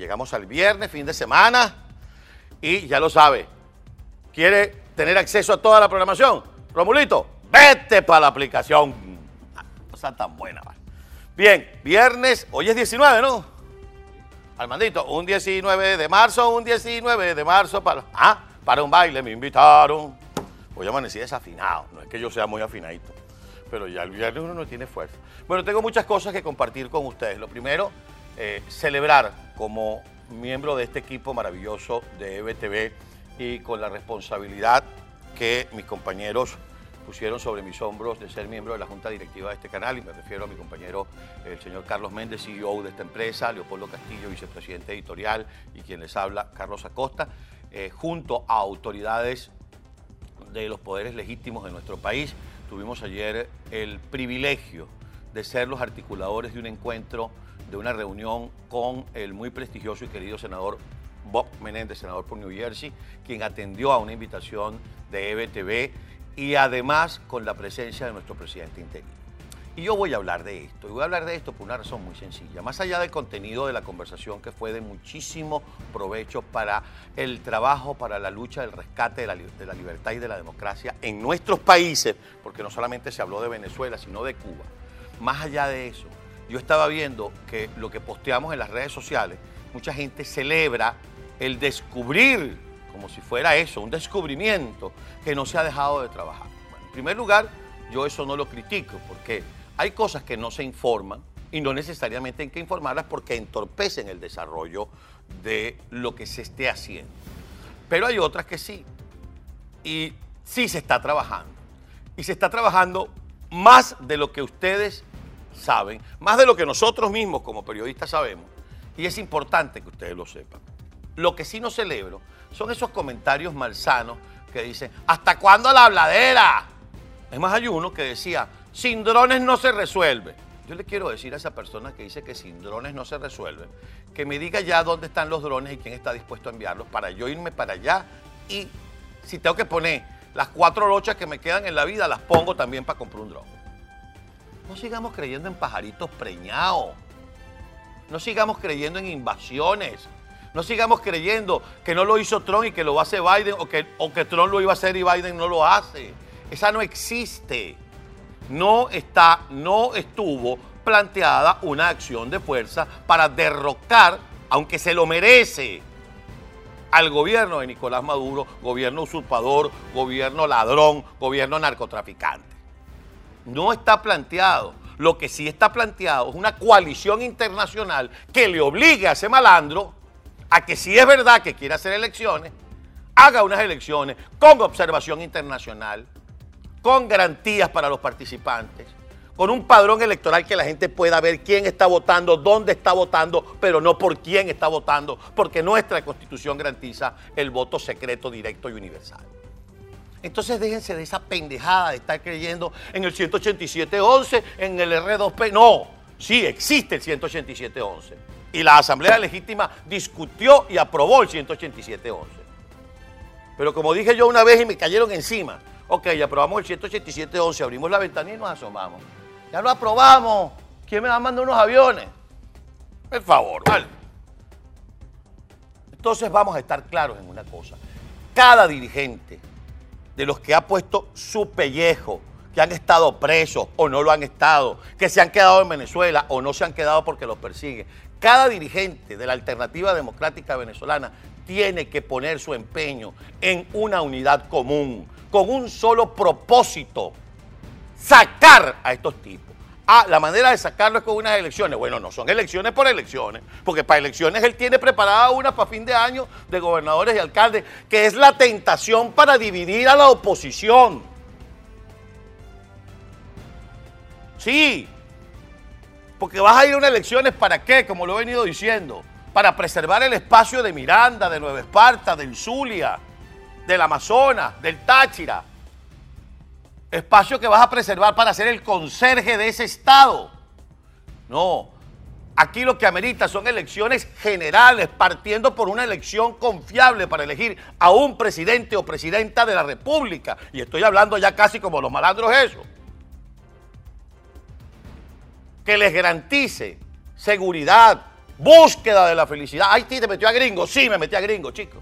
Llegamos al viernes, fin de semana, y ya lo sabe, quiere tener acceso a toda la programación. Romulito, vete para la aplicación. Ah, No sea tan buena, vale. Bien, viernes, hoy es 19, ¿no? Armandito, un 19 de marzo, un 19 de marzo para, ah, para un baile me invitaron. Hoy amanecí desafinado, no es que yo sea muy afinadito, pero ya el viernes uno no tiene fuerza. Bueno, tengo muchas cosas que compartir con ustedes. Lo primero, eh, celebrar como miembro de este equipo maravilloso de EBTV y con la responsabilidad que mis compañeros pusieron sobre mis hombros de ser miembro de la junta directiva de este canal y me refiero a mi compañero el señor Carlos Méndez, CEO de esta empresa, Leopoldo Castillo, vicepresidente editorial y quien les habla, Carlos Acosta, eh, junto a autoridades de los poderes legítimos de nuestro país. Tuvimos ayer el privilegio de ser los articuladores de un encuentro, de una reunión con el muy prestigioso y querido senador Bob Menéndez, senador por New Jersey, quien atendió a una invitación de EBTV y además con la presencia de nuestro presidente interino. Y yo voy a hablar de esto, y voy a hablar de esto por una razón muy sencilla. Más allá del contenido de la conversación que fue de muchísimo provecho para el trabajo, para la lucha del rescate de la, de la libertad y de la democracia en nuestros países, porque no solamente se habló de Venezuela, sino de Cuba. Más allá de eso, yo estaba viendo que lo que posteamos en las redes sociales, mucha gente celebra el descubrir, como si fuera eso, un descubrimiento que no se ha dejado de trabajar. En primer lugar, yo eso no lo critico, porque hay cosas que no se informan y no necesariamente hay que informarlas porque entorpecen el desarrollo de lo que se esté haciendo. Pero hay otras que sí. Y sí se está trabajando. Y se está trabajando más de lo que ustedes saben, más de lo que nosotros mismos como periodistas sabemos. Y es importante que ustedes lo sepan. Lo que sí no celebro son esos comentarios malsanos que dicen, ¿hasta cuándo la habladera? Es más, hay uno que decía, sin drones no se resuelve. Yo le quiero decir a esa persona que dice que sin drones no se resuelve, que me diga ya dónde están los drones y quién está dispuesto a enviarlos para yo irme para allá y si tengo que poner las cuatro lochas que me quedan en la vida, las pongo también para comprar un dron. No sigamos creyendo en pajaritos preñados. No sigamos creyendo en invasiones. No sigamos creyendo que no lo hizo Trump y que lo hace Biden o que, o que Trump lo iba a hacer y Biden no lo hace. Esa no existe. No está, no estuvo planteada una acción de fuerza para derrocar, aunque se lo merece, al gobierno de Nicolás Maduro, gobierno usurpador, gobierno ladrón, gobierno narcotraficante. No está planteado. Lo que sí está planteado es una coalición internacional que le obligue a ese malandro a que si es verdad que quiere hacer elecciones, haga unas elecciones con observación internacional, con garantías para los participantes, con un padrón electoral que la gente pueda ver quién está votando, dónde está votando, pero no por quién está votando, porque nuestra constitución garantiza el voto secreto, directo y universal. Entonces déjense de esa pendejada de estar creyendo en el 187.11, en el R2P. No, sí existe el 187.11. Y la Asamblea Legítima discutió y aprobó el 187.11. Pero como dije yo una vez y me cayeron encima, ok, aprobamos el 187.11, abrimos la ventana y nos asomamos. Ya lo aprobamos. ¿Quién me va a mandar unos aviones? Por favor. Entonces vamos a estar claros en una cosa. Cada dirigente de los que ha puesto su pellejo, que han estado presos o no lo han estado, que se han quedado en Venezuela o no se han quedado porque los persiguen, cada dirigente de la alternativa democrática venezolana tiene que poner su empeño en una unidad común, con un solo propósito, sacar a estos tipos. Ah, la manera de sacarlo es con unas elecciones. Bueno, no son elecciones por elecciones, porque para elecciones él tiene preparada una para fin de año de gobernadores y alcaldes, que es la tentación para dividir a la oposición. Sí, porque vas a ir a unas elecciones para qué, como lo he venido diciendo, para preservar el espacio de Miranda, de Nueva Esparta, del Zulia, del Amazonas, del Táchira. Espacio que vas a preservar para ser el conserje de ese estado. No, aquí lo que amerita son elecciones generales, partiendo por una elección confiable para elegir a un presidente o presidenta de la República. Y estoy hablando ya casi como los malandros eso. Que les garantice seguridad, búsqueda de la felicidad. Ay, sí, te metió a gringo. Sí, me metí a gringo, chicos.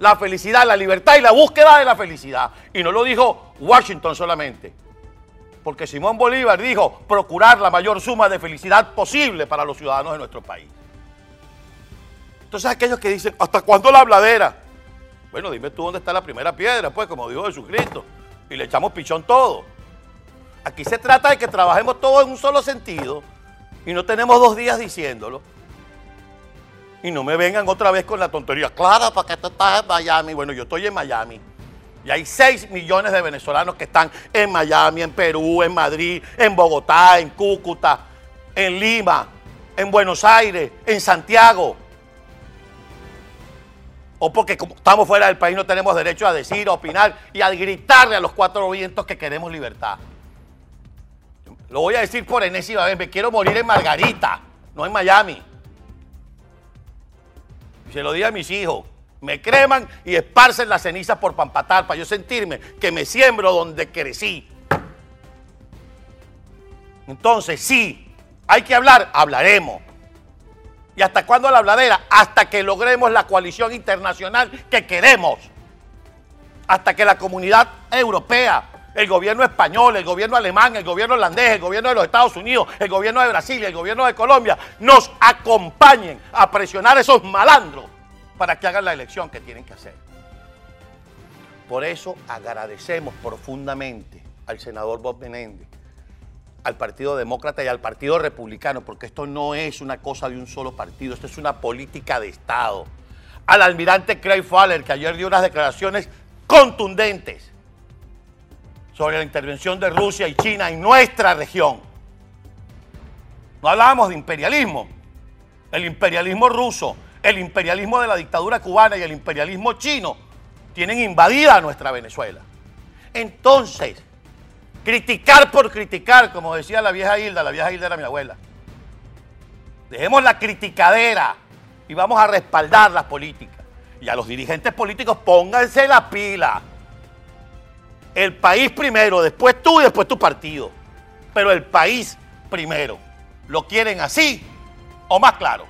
La felicidad, la libertad y la búsqueda de la felicidad. Y no lo dijo Washington solamente. Porque Simón Bolívar dijo procurar la mayor suma de felicidad posible para los ciudadanos de nuestro país. Entonces aquellos que dicen, ¿hasta cuándo la habladera? Bueno, dime tú dónde está la primera piedra, pues, como dijo Jesucristo. Y le echamos pichón todo. Aquí se trata de que trabajemos todos en un solo sentido y no tenemos dos días diciéndolo. Y no me vengan otra vez con la tontería. Claro, porque tú estás en Miami. Bueno, yo estoy en Miami. Y hay 6 millones de venezolanos que están en Miami, en Perú, en Madrid, en Bogotá, en Cúcuta, en Lima, en Buenos Aires, en Santiago. O porque como estamos fuera del país no tenemos derecho a decir, a opinar y a gritarle a los cuatro vientos que queremos libertad. Lo voy a decir por enésima vez, me quiero morir en Margarita, no en Miami. Se lo di a mis hijos me creman y esparcen las cenizas por Pampatar para yo sentirme que me siembro donde crecí. Entonces, sí, hay que hablar, hablaremos. ¿Y hasta cuándo la habladera? Hasta que logremos la coalición internacional que queremos. Hasta que la comunidad europea, el gobierno español, el gobierno alemán, el gobierno holandés, el gobierno de los Estados Unidos, el gobierno de Brasil el gobierno de Colombia nos acompañen a presionar a esos malandros para que hagan la elección que tienen que hacer. Por eso agradecemos profundamente al senador Bob Menéndez, al Partido Demócrata y al Partido Republicano, porque esto no es una cosa de un solo partido, esto es una política de Estado. Al almirante Craig Faller, que ayer dio unas declaraciones contundentes sobre la intervención de Rusia y China en nuestra región. No hablábamos de imperialismo. El imperialismo ruso el imperialismo de la dictadura cubana y el imperialismo chino tienen invadida nuestra Venezuela. Entonces, criticar por criticar, como decía la vieja Hilda, la vieja Hilda era mi abuela. Dejemos la criticadera y vamos a respaldar las políticas. Y a los dirigentes políticos pónganse la pila. El país primero, después tú y después tu partido. Pero el país primero. ¿Lo quieren así o más claro?